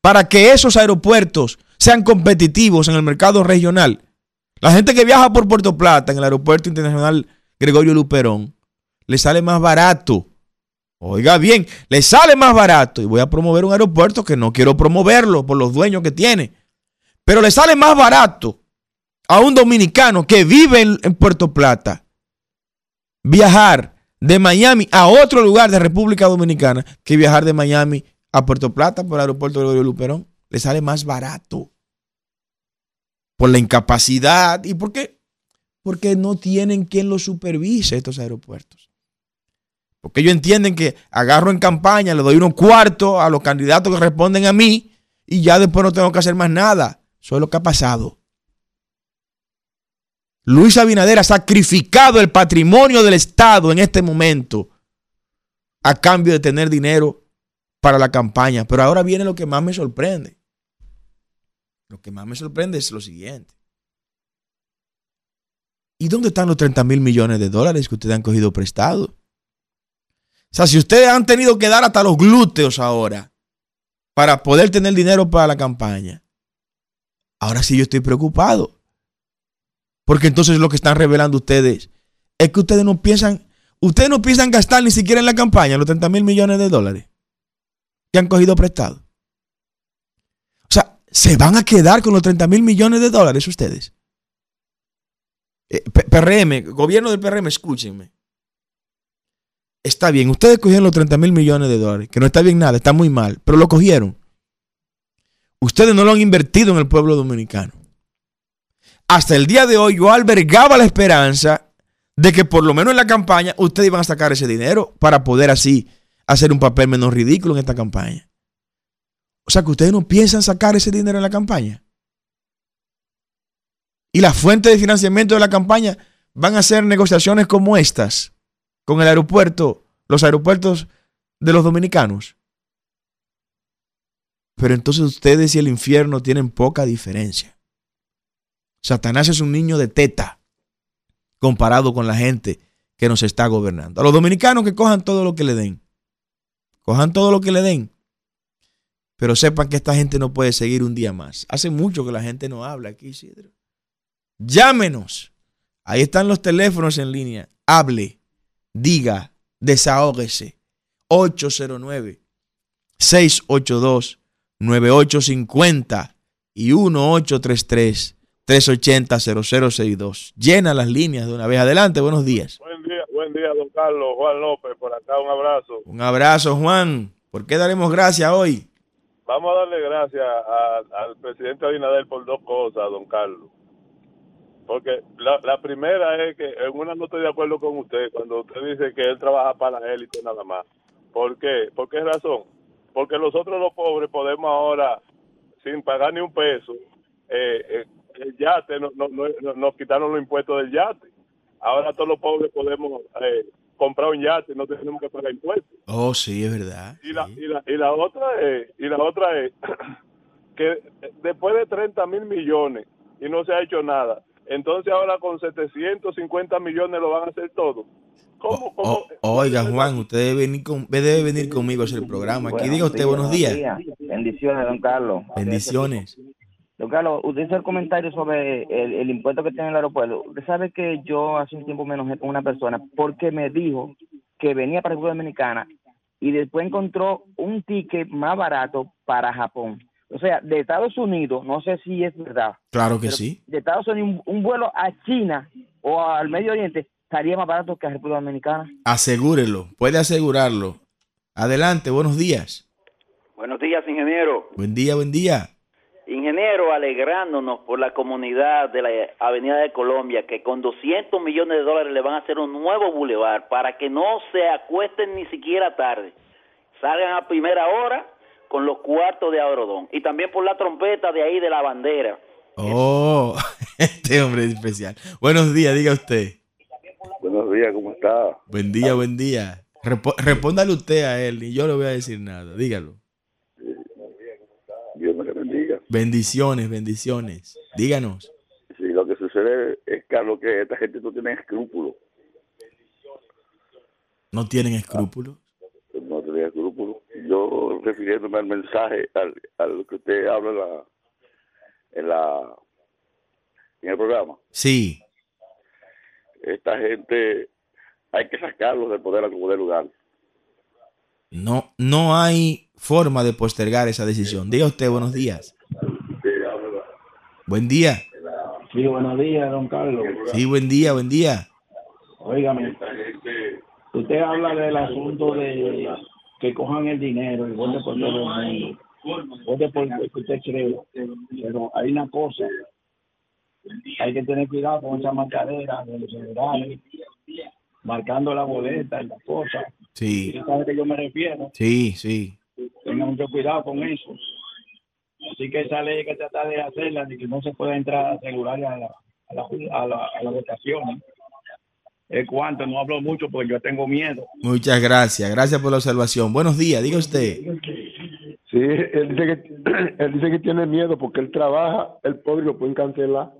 para que esos aeropuertos sean competitivos en el mercado regional. La gente que viaja por Puerto Plata en el aeropuerto internacional Gregorio Luperón, le sale más barato. Oiga bien, le sale más barato y voy a promover un aeropuerto que no quiero promoverlo por los dueños que tiene. Pero le sale más barato a un dominicano que vive en, Puerto Plata viajar de Miami a otro lugar de República Dominicana que viajar de Miami a Puerto Plata por el aeropuerto Gregorio Luperón. Le sale más barato. Por la incapacidad y por qué porque no tienen quien los supervise estos aeropuertos. Porque ellos entienden que agarro en campaña, le doy unos cuartos a los candidatos que responden a mí y ya después no tengo que hacer más nada. Eso es lo que ha pasado. Luis Abinader ha sacrificado el patrimonio del Estado en este momento a cambio de tener dinero para la campaña. Pero ahora viene lo que más me sorprende. Lo que más me sorprende es lo siguiente. ¿Y dónde están los 30 mil millones de dólares que ustedes han cogido prestado? O sea, si ustedes han tenido que dar hasta los glúteos ahora para poder tener dinero para la campaña, ahora sí yo estoy preocupado. Porque entonces lo que están revelando ustedes es que ustedes no piensan, ustedes no piensan gastar ni siquiera en la campaña los 30 mil millones de dólares que han cogido prestado. Se van a quedar con los 30 mil millones de dólares ustedes. Eh, PRM, gobierno del PRM, escúchenme. Está bien, ustedes cogieron los 30 mil millones de dólares, que no está bien nada, está muy mal, pero lo cogieron. Ustedes no lo han invertido en el pueblo dominicano. Hasta el día de hoy yo albergaba la esperanza de que por lo menos en la campaña ustedes iban a sacar ese dinero para poder así hacer un papel menos ridículo en esta campaña. O sea que ustedes no piensan sacar ese dinero en la campaña. Y la fuente de financiamiento de la campaña van a ser negociaciones como estas con el aeropuerto, los aeropuertos de los dominicanos. Pero entonces ustedes y el infierno tienen poca diferencia. Satanás es un niño de teta comparado con la gente que nos está gobernando. A los dominicanos que cojan todo lo que le den. Cojan todo lo que le den. Pero sepan que esta gente no puede seguir un día más. Hace mucho que la gente no habla aquí, Isidro. Llámenos. Ahí están los teléfonos en línea. Hable, diga, desahógese. 809 682 9850 y 1833 380 0062. Llena las líneas de una vez. Adelante, buenos días. Buen día, buen día, don Carlos. Juan López, por acá, un abrazo. Un abrazo, Juan. ¿Por qué daremos gracias hoy? Vamos a darle gracias al presidente Abinader por dos cosas, don Carlos. Porque la, la primera es que en una no estoy de acuerdo con usted cuando usted dice que él trabaja para la élite nada más. ¿Por qué? ¿Por qué razón? Porque nosotros los pobres podemos ahora, sin pagar ni un peso, eh, eh, el yate, no, no, nos quitaron los impuestos del yate. Ahora todos los pobres podemos eh, comprar un yate y no tenemos que pagar impuestos. Oh, sí, es verdad. Y, la, y, la, y la otra es, y la otra es que después de 30 mil millones y no se ha hecho nada, entonces ahora con 750 millones lo van a hacer todo. ¿Cómo, oiga, Juan, usted debe venir, con, debe venir conmigo a hacer el programa. Aquí diga usted buenos días. Bendiciones, don Carlos. Bendiciones. Don Carlos, usted hizo el comentario sobre el, impuesto que tiene el aeropuerto. Usted sabe que yo hace un tiempo menos con una persona porque me dijo que venía para República Dominicana y después encontró un ticket más barato para Japón. O sea, de Estados Unidos, no sé si es verdad. Claro que sí. De Estados Unidos, un, vuelo a China o al Medio Oriente estaría más barato que a República Dominicana. Asegúrelo, puede asegurarlo. Adelante, buenos días. Buenos días, ingeniero. Buen día, buen día. Ingeniero, alegrándonos por la comunidad de la Avenida de Colombia, que con 200 millones de dólares le van a hacer un nuevo bulevar para que no se acuesten ni siquiera tarde. Salgan a primera hora con los cuartos de Aurodón y también por la trompeta de ahí de la bandera. Oh, este hombre es especial. Buenos días, diga usted. Buenos días, ¿cómo está? Buen día, buen día. respóndale usted a él, y yo no le voy a decir nada, dígalo. Bendiciones, bendiciones. Díganos. Sí, lo que sucede es, Carlos, que esta gente no tiene escrúpulos. ¿No tienen escrúpulos? No tienen escrúpulos. Yo, refiriéndome al mensaje, al, al que usted habla en la, en, la, en el programa, Sí. esta gente hay que sacarlos del poder a como de lugar. No, no hay forma de postergar esa decisión. Diga usted, buenos días. Buen día. Sí, buenos días, don Carlos. Sí, buen día, buen día. Óigame, usted habla del asunto de que cojan el dinero y vote por todo el mundo. Vote por lo que usted cree. Pero hay una cosa. Hay que tener cuidado con esa marcadera de los generales, marcando la boleta y las cosas. Sí, ¿Usted sabe a qué yo me refiero? sí, sí. Tenga mucho cuidado con eso. Así que esa ley hay que tratar de hacerla, de que no se pueda entrar a asegurar a la, a la, a la, a la votación. Es cuanto, no hablo mucho porque yo tengo miedo. Muchas gracias. Gracias por la observación. Buenos días, diga usted. Sí, él dice, que, él dice que tiene miedo porque él trabaja, el pobre lo pueden cancelar.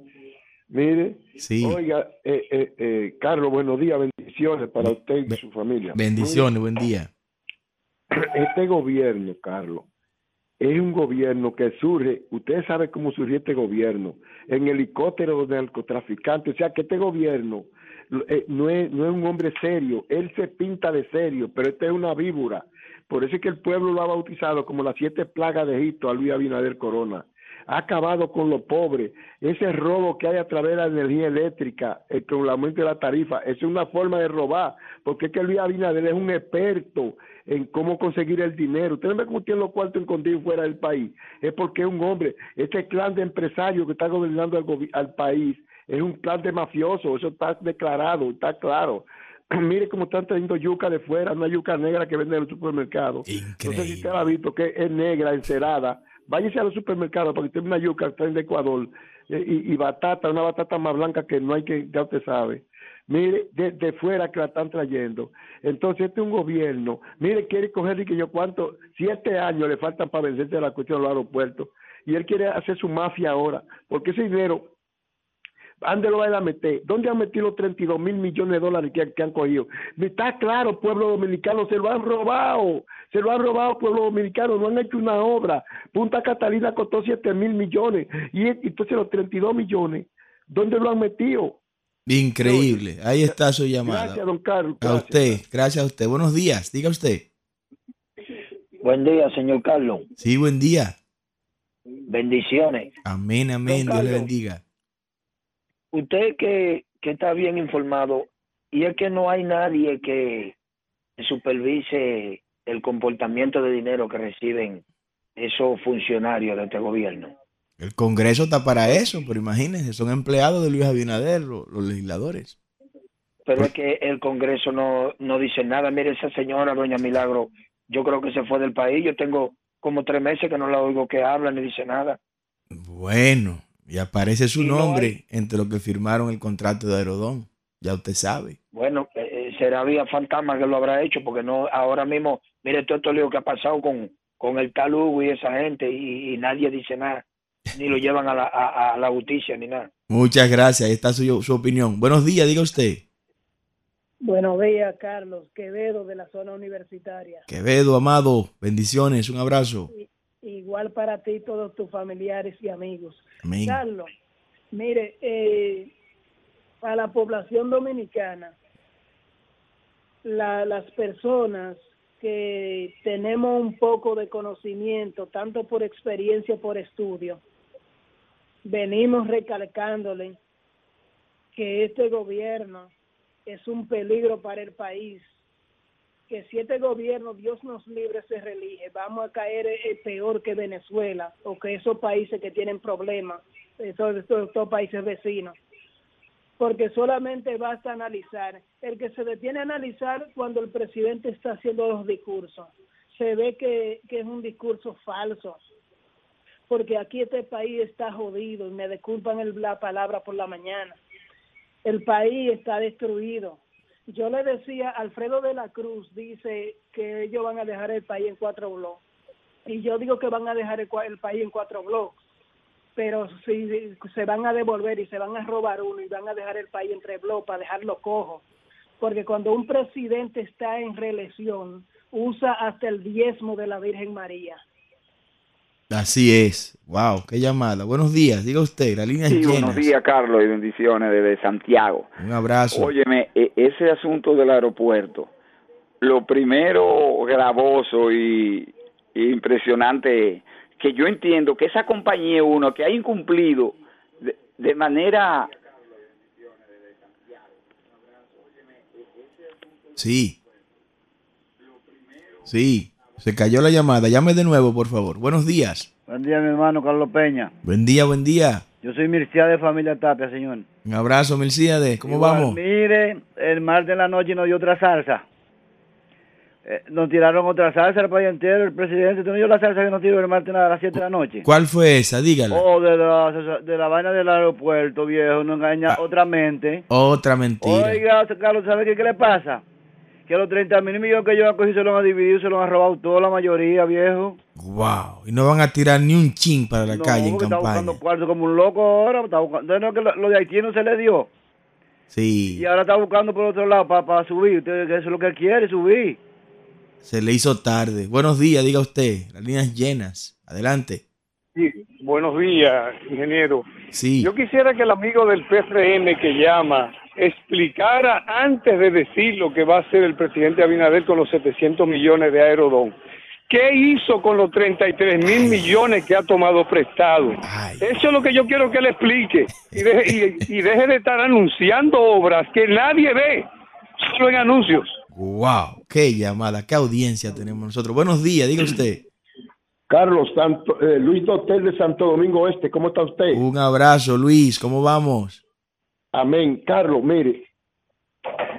Mire, Sí. oiga, eh, eh, eh, Carlos, buenos días, bendiciones para usted y su familia. Bendiciones, buen día. Este gobierno, Carlos, es un gobierno que surge, usted sabe cómo surgió este gobierno, en helicóptero de narcotraficantes, o sea que este gobierno eh, no, es, no es un hombre serio, él se pinta de serio, pero este es una víbora. Por eso es que el pueblo lo ha bautizado como las siete plagas de Egipto a Luis Abinader Corona. Ha acabado con los pobres. Ese robo que hay a través de la energía eléctrica, eh, con el aumento de la tarifa, es una forma de robar, porque es que Luis Abinader es un experto en cómo conseguir el dinero. Usted no ve cómo tiene los cuartos escondidos fuera del país. Es porque es un hombre. Este clan de empresarios que está gobernando al, al país es un clan de mafiosos. Eso está declarado, está claro. Mire cómo están trayendo yuca de fuera, una yuca negra que venden en el supermercado. No sé si usted la ha visto, que es negra, encerada. Váyase a los supermercados porque tiene una yuca que está en Ecuador eh, y, batata, una batata más blanca que no hay que, ya usted sabe. Mire, de, de fuera que la están trayendo. Entonces, este es un gobierno. Mire, quiere coger y que yo cuánto, siete años le faltan para vencerse la cuestión de los aeropuertos. Y él quiere hacer su mafia ahora, porque ese dinero ¿Dónde lo van a meter? ¿Dónde han metido los 32 mil millones de dólares que, que han cogido? Está claro, pueblo dominicano, se lo han robado. Se lo han robado, pueblo dominicano. No han hecho una obra. Punta Catalina costó 7 mil millones. Y entonces los 32 millones, ¿dónde lo han metido? Increíble. Ahí está su llamada. Gracias, don Carlos. A Gracias. usted, gracias a usted. Buenos días, diga usted. Buen día, señor Carlos. Sí, buen día. Bendiciones. Amén, amén. Don Dios le bendiga. Usted que, que está bien informado, y es que no hay nadie que supervise el comportamiento de dinero que reciben esos funcionarios de este gobierno. El Congreso está para eso, pero imagínense, son empleados de Luis Abinader, lo- los, legisladores. Pero es que el Congreso no, no dice nada. Mire, esa señora, doña Milagro, yo creo que se fue del país. Yo tengo como tres meses que no la oigo que habla ni dice nada. Bueno, y aparece su Y no nombre entre los que firmaron el contrato de Aerodón. Ya usted sabe. Bueno, eh, eh, será vía fantasma que lo habrá hecho, porque no ahora mismo, mire todo esto lío que ha pasado con, con el tal Hugo y esa gente, y, y nadie dice nada, ni lo llevan a la, a, a la justicia ni nada. Muchas gracias. Ahí está su, su opinión. Buenos días, diga usted. Buenos días, Carlos Quevedo de la zona universitaria. Quevedo, amado, bendiciones, un abrazo. Igual para ti todos tus familiares y amigos. Amén. Carlos, mire, eh, a la población dominicana, la- las personas que tenemos un poco de conocimiento, tanto por experiencia por estudio, venimos recalcándole que este gobierno es un peligro para el país, que si este gobierno, Dios nos libre, se reelige, vamos a caer eh, peor que Venezuela o que esos países que tienen problemas, esos, países vecinos. Porque solamente basta analizar. El que se detiene a analizar cuando el presidente está haciendo los discursos, se ve que, que es un discurso falso. Porque aquí este país está jodido, y me disculpan el- la palabra por la mañana. El país está destruido. Yo le decía, Alfredo de la Cruz dice que ellos van a dejar el país en cuatro bloques. Y yo digo que van a dejar el, el país en cuatro bloques. pero si se van a devolver y se van a robar uno y van a dejar el país entre bloques para dejarlo cojo, porque cuando un presidente está en reelección, usa hasta el diezmo de la Virgen María. Así es. Wow, qué llamada. Buenos días, diga usted, la línea es Sí, llena. buenos días, Carlos, y bendiciones desde Santiago. Un abrazo. Óyeme, e- ese asunto del aeropuerto, lo primero gravoso y, y impresionante es que yo entiendo que esa compañía uno que ha incumplido de, de manera Sí. Sí, se cayó la llamada. Llame de nuevo, por favor. Buenos días. Buen día, mi hermano Carlos Peña. Buen día, buen día. Yo soy Mircea de Familia Tapia, señor. Un abrazo, Melcíades. ¿Cómo Igual, vamos? Mire, el martes en la noche nos dio otra salsa. Eh, nos tiraron otra salsa el país entero. El presidente, ¿tú no dio la salsa que nos tiró el martes a las 7 de la noche? ¿Cuál fue esa? Dígala. Oh, de la, de la vaina del aeropuerto, viejo. No engaña Ah. otra mente. Otra mentira. Oiga, Carlos, ¿sabe qué, qué le pasa? Que los 30 mil millones que ellos han cogido se los han dividido, se los han robado toda la mayoría, viejo. Wow. Y no van a tirar ni un chin para la no, calle en porque está campaña. buscando cuarto como un loco ahora. Está buscando, no, que lo, lo de Haití no se le dio. Sí, Y ahora está buscando por otro lado para subir. Usted, que eso es lo que quiere, subir. se le hizo tarde. Buenos días, diga usted. Las líneas llenas. Adelante. Sí, buenos días, ingeniero. Sí. Yo quisiera que el amigo del PRM que llama explicara antes de decir lo que va a hacer el presidente Abinader con los 700 millones de Aerodón. ¿Qué hizo con los 33 mil millones que ha tomado prestado? Eso es lo que yo quiero que le explique. Y deje, y- y deje de estar anunciando obras que nadie ve, solo en anuncios. Wow. Qué llamada, qué audiencia tenemos nosotros. Buenos días, diga usted. Carlos Santo, eh, Luis Dotel de Santo Domingo Este, ¿cómo está usted? Un abrazo, Luis. ¿Cómo vamos? Amén. Carlos, mire,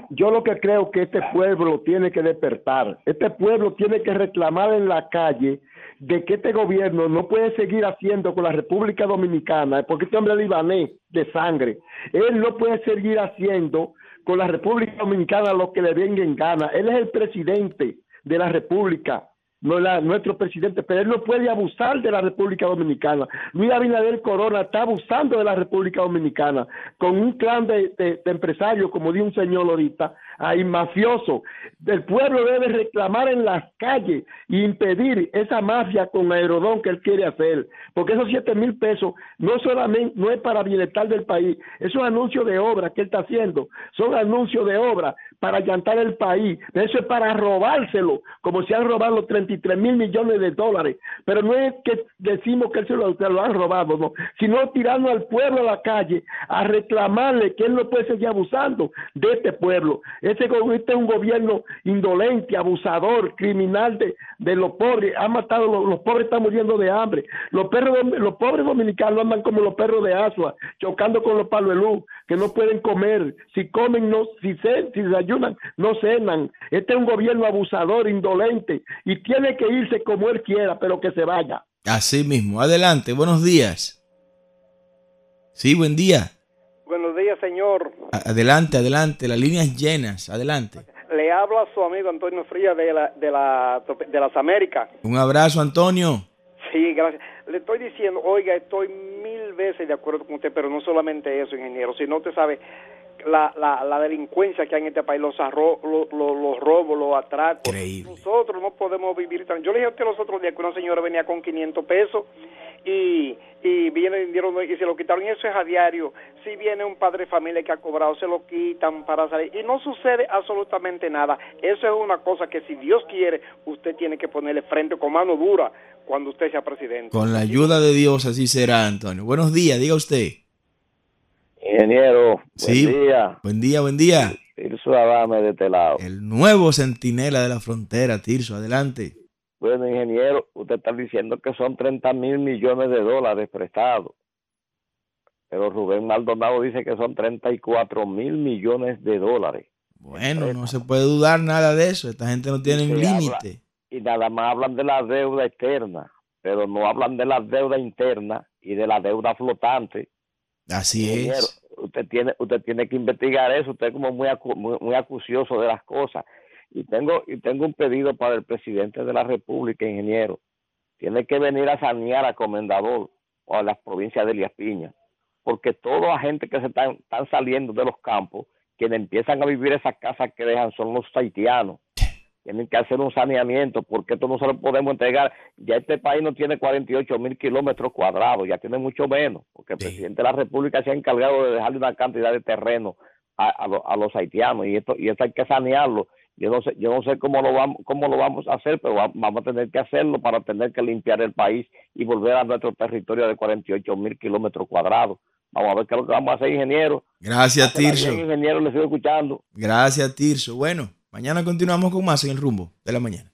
yo lo que creo que este pueblo tiene que despertar. Este pueblo tiene que reclamar en la calle de que este gobierno no puede seguir haciendo con la República Dominicana, porque este hombre es libanés de sangre, él no puede seguir haciendo con la República Dominicana lo que le venga en gana. Él es el presidente de la República, no nuestro presidente, pero él no puede abusar de la República Dominicana. Luis Abinader Corona está abusando de la República Dominicana con un clan de, de- de empresarios, como dijo un señor ahorita, ahí mafioso. El pueblo debe reclamar en las calles y impedir esa mafia con aerodón que él quiere hacer, porque esos siete mil pesos no solamente no es para bienestar del país, esos anuncios de obra que él está haciendo son anuncios de obra para allantar el país, eso es para robárselo, como se han robado los 33 mil millones de dólares, pero no es que decimos que él se lo, se lo han robado, no, sino tirando al pueblo a la calle a reclamarle que él no puede seguir abusando de este pueblo. Este, go- este es un gobierno indolente, abusador, criminal de, de los pobres, ha matado, los, los pobres están muriendo de hambre, los perros, los pobres dominicanos andan como los perros de Asua, chocando con los luz, que no pueden comer, si comen, no, si se, si desayunan, no cenan. Este es un gobierno abusador, indolente, y tiene que irse como él quiera, pero que se vaya. Así mismo. Adelante, buenos días. Sí, buen día. Buenos días, señor. Adelante, adelante. Las líneas llenas. Adelante. Le hablo a su amigo Antonio Frías de, la, de, la, de las Américas. Un abrazo, Antonio. Sí, gracias. Le estoy diciendo, oiga, estoy mil veces de acuerdo con usted, pero no solamente eso, ingeniero, sino usted sabe la, la, la delincuencia que hay en este país, los, arro- lo- lo- los robos, los atracos. Nosotros no podemos vivir tan... Yo le dije a usted los otros días que una señora venía con 500 pesos y, y viene dieron y se lo quitaron. Y eso es a diario. Si viene un padre de familia que ha cobrado, se lo quitan para salir. Y no sucede absolutamente nada. Eso es una cosa que si Dios quiere, usted tiene que ponerle frente con mano dura cuando usted sea presidente. Con la ayuda de Dios, así será, Antonio. Buenos días, diga usted. Ingeniero, Sí. buen día. Buen día, buen día. Tirso Adame de este lado. El nuevo centinela de la frontera, Tirso, adelante. Bueno, ingeniero, usted está diciendo que son 30 mil millones de dólares prestados. Pero Rubén Maldonado dice que son 34 mil millones de dólares. Bueno, no se puede dudar nada de eso. Esta gente no tiene límite. Y nada más hablan de la deuda externa, pero no hablan de la deuda interna y de la deuda flotante. Así Ingeniero, es. usted tiene usted tiene que investigar eso usted es como muy acu- muy, muy acucioso de las cosas y tengo y tengo un pedido para el presidente de la república ingeniero tiene que venir a sanear a comendador o a las provincias de Elías Piña, porque toda la gente que se están, están saliendo de los campos, quienes empiezan a vivir esas casas que dejan son los haitianos. Tienen que hacer un saneamiento porque esto no se lo podemos entregar. Ya este país no tiene 48 mil kilómetros cuadrados, ya tiene mucho menos, porque el presidente de la República se ha encargado de dejarle una cantidad de terreno a, a lo- a los haitianos y esto y esto hay que sanearlo. Yo no sé, yo no sé cómo lo vamos, cómo lo vamos a hacer, pero va- vamos a tener que hacerlo para tener que limpiar el país y volver a nuestro territorio de 48 mil kilómetros cuadrados. Vamos a ver qué es lo que vamos a hacer, ingeniero. Gracias, Tirso. ingeniero, le sigo escuchando. Gracias, Tirso. Bueno, mañana continuamos con más en el rumbo de la mañana.